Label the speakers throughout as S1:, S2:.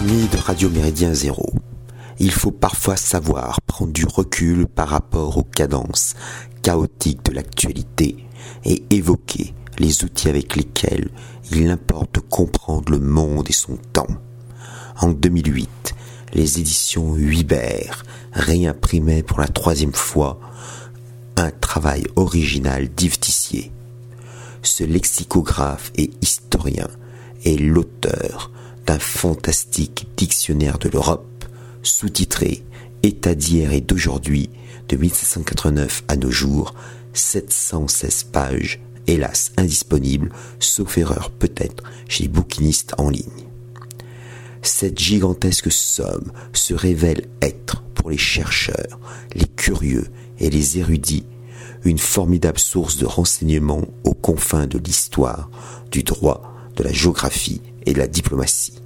S1: Amis de Radio Méridien Zéro, il faut parfois savoir prendre du recul par rapport aux cadences chaotiques de l'actualité et évoquer les outils avec lesquels il importe de comprendre le monde et son temps. En 2008, les éditions Huibert réimprimaient pour la troisième fois un travail original d'Yves Tissier. Ce lexicographe et historien est l'auteur d'un fantastique dictionnaire de l'Europe, sous-titré État d'hier et d'aujourd'hui, de 1789 à nos jours, 716 pages, hélas indisponibles, sauf erreur peut-être chez les bouquinistes en ligne. Cette gigantesque somme se révèle être, pour les chercheurs, les curieux et les érudits, une formidable source de renseignements aux confins de l'histoire, du droit, de la géographie et la diplomatie.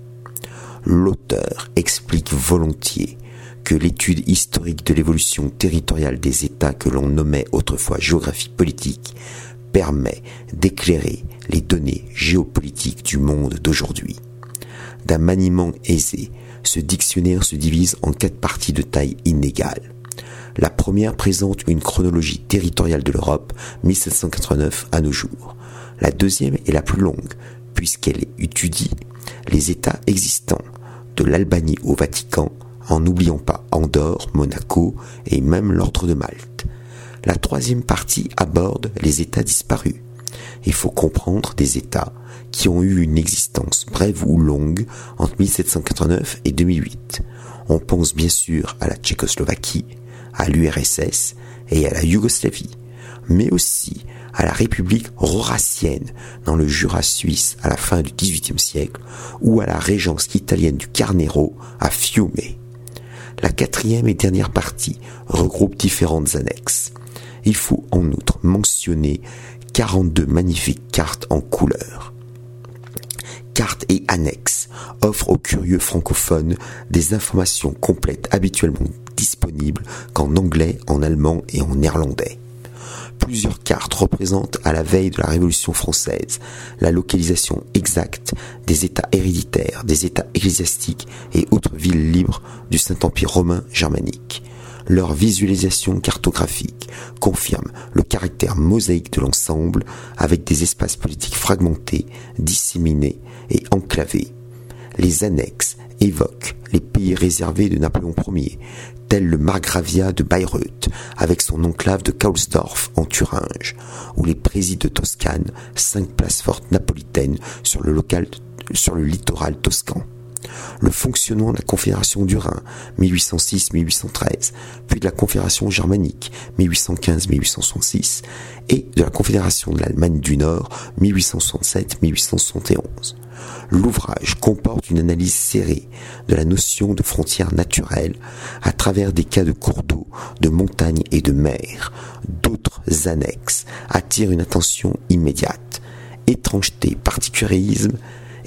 S1: L'auteur explique volontiers que l'étude historique de l'évolution territoriale des États que l'on nommait autrefois géographie politique permet d'éclairer les données géopolitiques du monde d'aujourd'hui. D'un maniement aisé, ce dictionnaire se divise en quatre parties de taille inégale. La première présente une chronologie territoriale de l'Europe 1789 à nos jours. La deuxième est la plus longue, puisqu'elle étudie les États existants, de l'Albanie au Vatican, en n'oubliant pas Andorre, Monaco et même l'Ordre de Malte. La troisième partie aborde les États disparus. Il faut comprendre des États qui ont eu une existence brève ou longue entre 1789 et 2008. On pense bien sûr à la Tchécoslovaquie, à l'URSS et à la Yougoslavie, mais aussi à la République roracienne dans le Jura suisse à la fin du XVIIIe siècle ou à la régence italienne du Carnero à Fiume. La quatrième et dernière partie regroupe différentes annexes. Il faut en outre mentionner 42 magnifiques cartes en couleur. Cartes et annexes offrent aux curieux francophones des informations complètes habituellement disponibles qu'en anglais, en allemand et en néerlandais. Plusieurs cartes représentent à la veille de la Révolution française la localisation exacte des États héréditaires, des États ecclésiastiques et autres villes libres du Saint-Empire romain germanique. Leur visualisation cartographique confirme le caractère mosaïque de l'ensemble avec des espaces politiques fragmentés, disséminés et enclavés. Les annexes évoquent les pays réservés de Napoléon Ier, tel le Margravia de Bayreuth, avec son enclave de Kaulsdorf en Thuringe, ou les présides de Toscane, cinq places fortes napolitaines sur le, sur le littoral toscan le fonctionnement de la Confédération du Rhin 1806-1813, puis de la Confédération germanique 1815-1866 et de la Confédération de l'Allemagne du Nord 1867-1871. L'ouvrage comporte une analyse serrée de la notion de frontières naturelles à travers des cas de cours d'eau, de montagnes et de mer. D'autres annexes attirent une attention immédiate. Étrangeté, particularisme,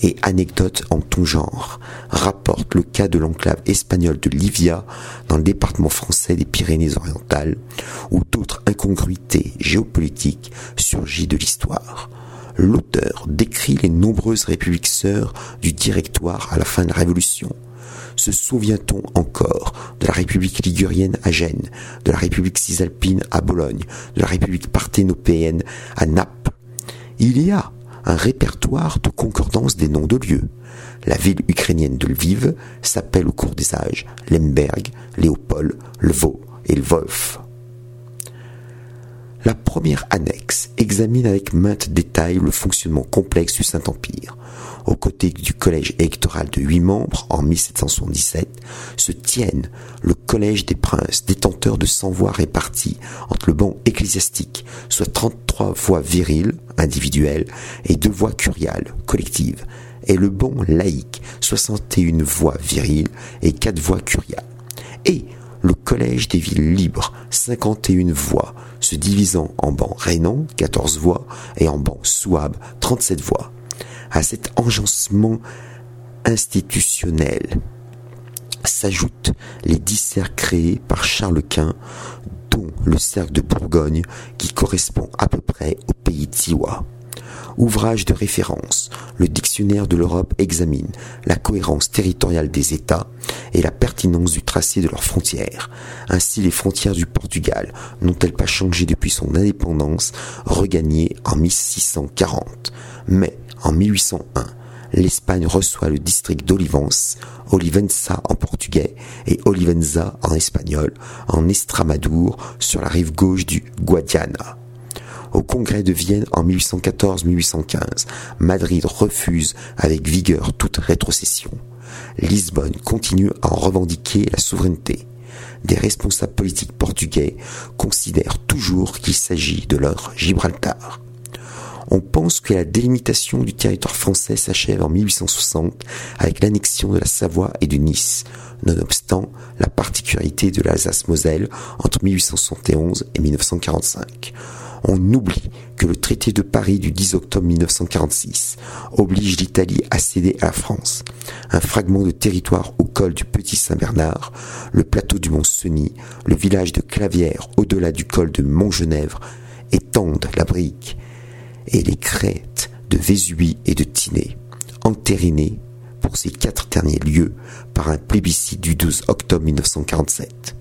S1: et anecdotes en tout genre rapportent le cas de l'enclave espagnole de Livia dans le département français des Pyrénées-Orientales, où d'autres incongruités géopolitiques surgissent de l'histoire. L'auteur décrit les nombreuses républiques sœurs du directoire à la fin de la Révolution. Se souvient-on encore de la République ligurienne à Gênes, de la République cisalpine à Bologne, de la République parthénopéenne à Naples? Il y a un répertoire de concordance des noms de lieux. La ville ukrainienne de Lviv s'appelle au cours des âges Lemberg, Léopold, Lvov et Lvov. La première annexe examine avec maintes détails le fonctionnement complexe du Saint-Empire. Aux côtés du collège électoral de huit membres en 1777, se tiennent le collège des princes, détenteurs de 100 voix réparties entre le banc ecclésiastique, soit 33 voix viriles, individuelles, et deux voix curiales, collectives, et le banc laïque, 61 voix viriles et 4 voix curiales. Le collège des villes libres, 51 voix, se divisant en bancs rénants, 14 voix, et en bancs souabes, 37 voix. À cet enjancement institutionnel s'ajoutent les dix cercles créés par Charles Quint, dont le cercle de Bourgogne qui correspond à peu près au pays de Siwa. Ouvrage de référence, le dictionnaire de l'Europe examine la cohérence territoriale des États et la pertinence du tracé de leurs frontières. Ainsi, les frontières du Portugal n'ont-elles pas changé depuis son indépendance, regagnée en 1640. Mais, en 1801, l'Espagne reçoit le district d'Olivens, Olivenza en portugais et Olivenza en espagnol, en Estramadour, sur la rive gauche du Guadiana. Au congrès de Vienne en 1814-1815, Madrid refuse avec vigueur toute rétrocession. Lisbonne continue à en revendiquer la souveraineté. Des responsables politiques portugais considèrent toujours qu'il s'agit de leur Gibraltar. On pense que la délimitation du territoire français s'achève en 1860 avec l'annexion de la Savoie et de Nice, nonobstant la particularité de l'Alsace-Moselle entre 1871 et 1945 on oublie que le traité de Paris du 10 octobre 1946 oblige l'Italie à céder à la France un fragment de territoire au col du Petit Saint-Bernard, le plateau du Mont Cenis, le village de Clavière au-delà du col de Montgenèvre, étendent la brique et les crêtes de Vésubie et de Tinée, entérinées pour ces quatre derniers lieux par un plébiscite du 12 octobre 1947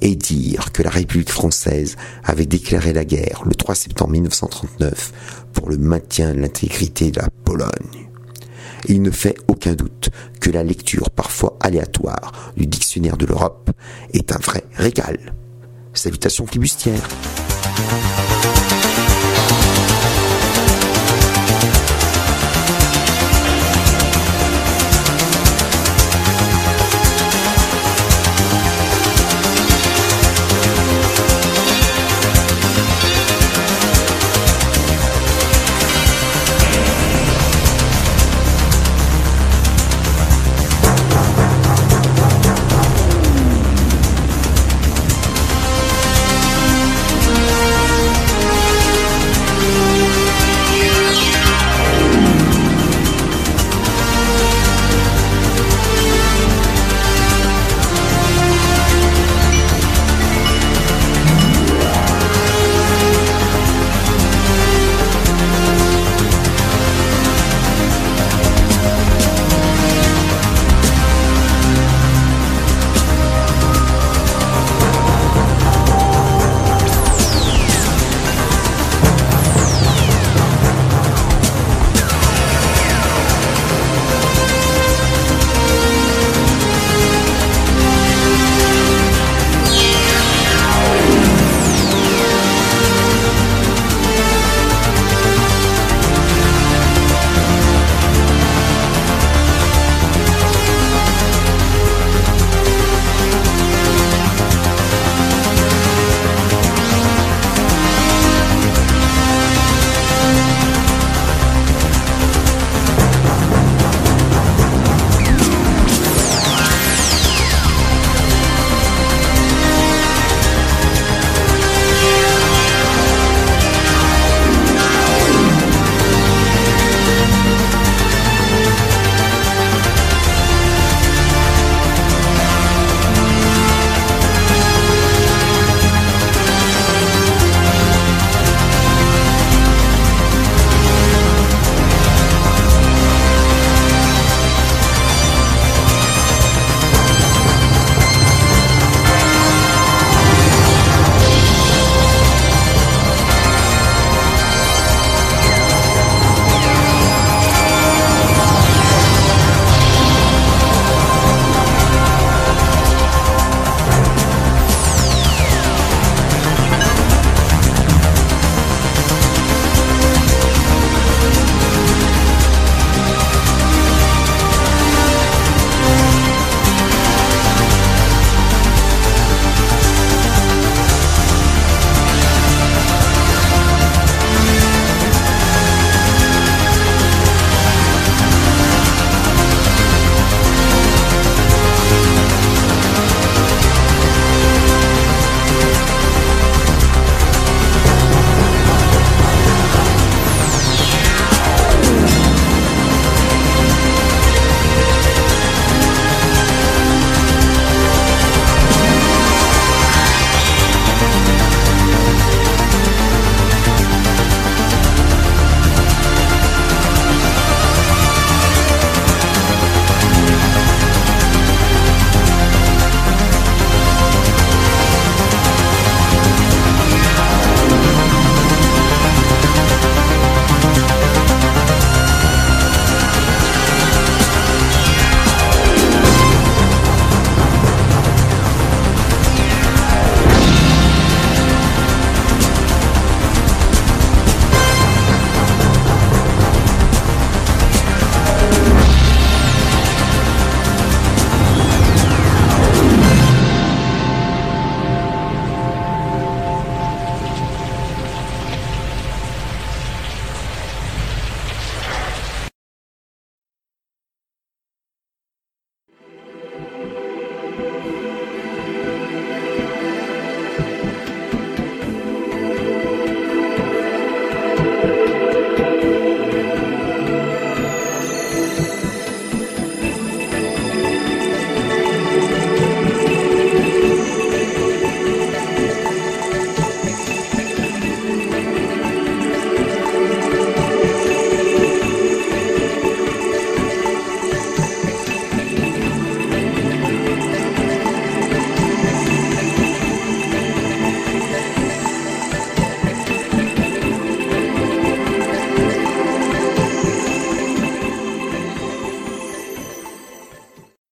S1: et dire que la République française avait déclaré la guerre le 3 septembre 1939 pour le maintien de l'intégrité de la Pologne. Il ne fait aucun doute que la lecture parfois aléatoire du dictionnaire de l'Europe est un vrai régal. Salutations flibustières.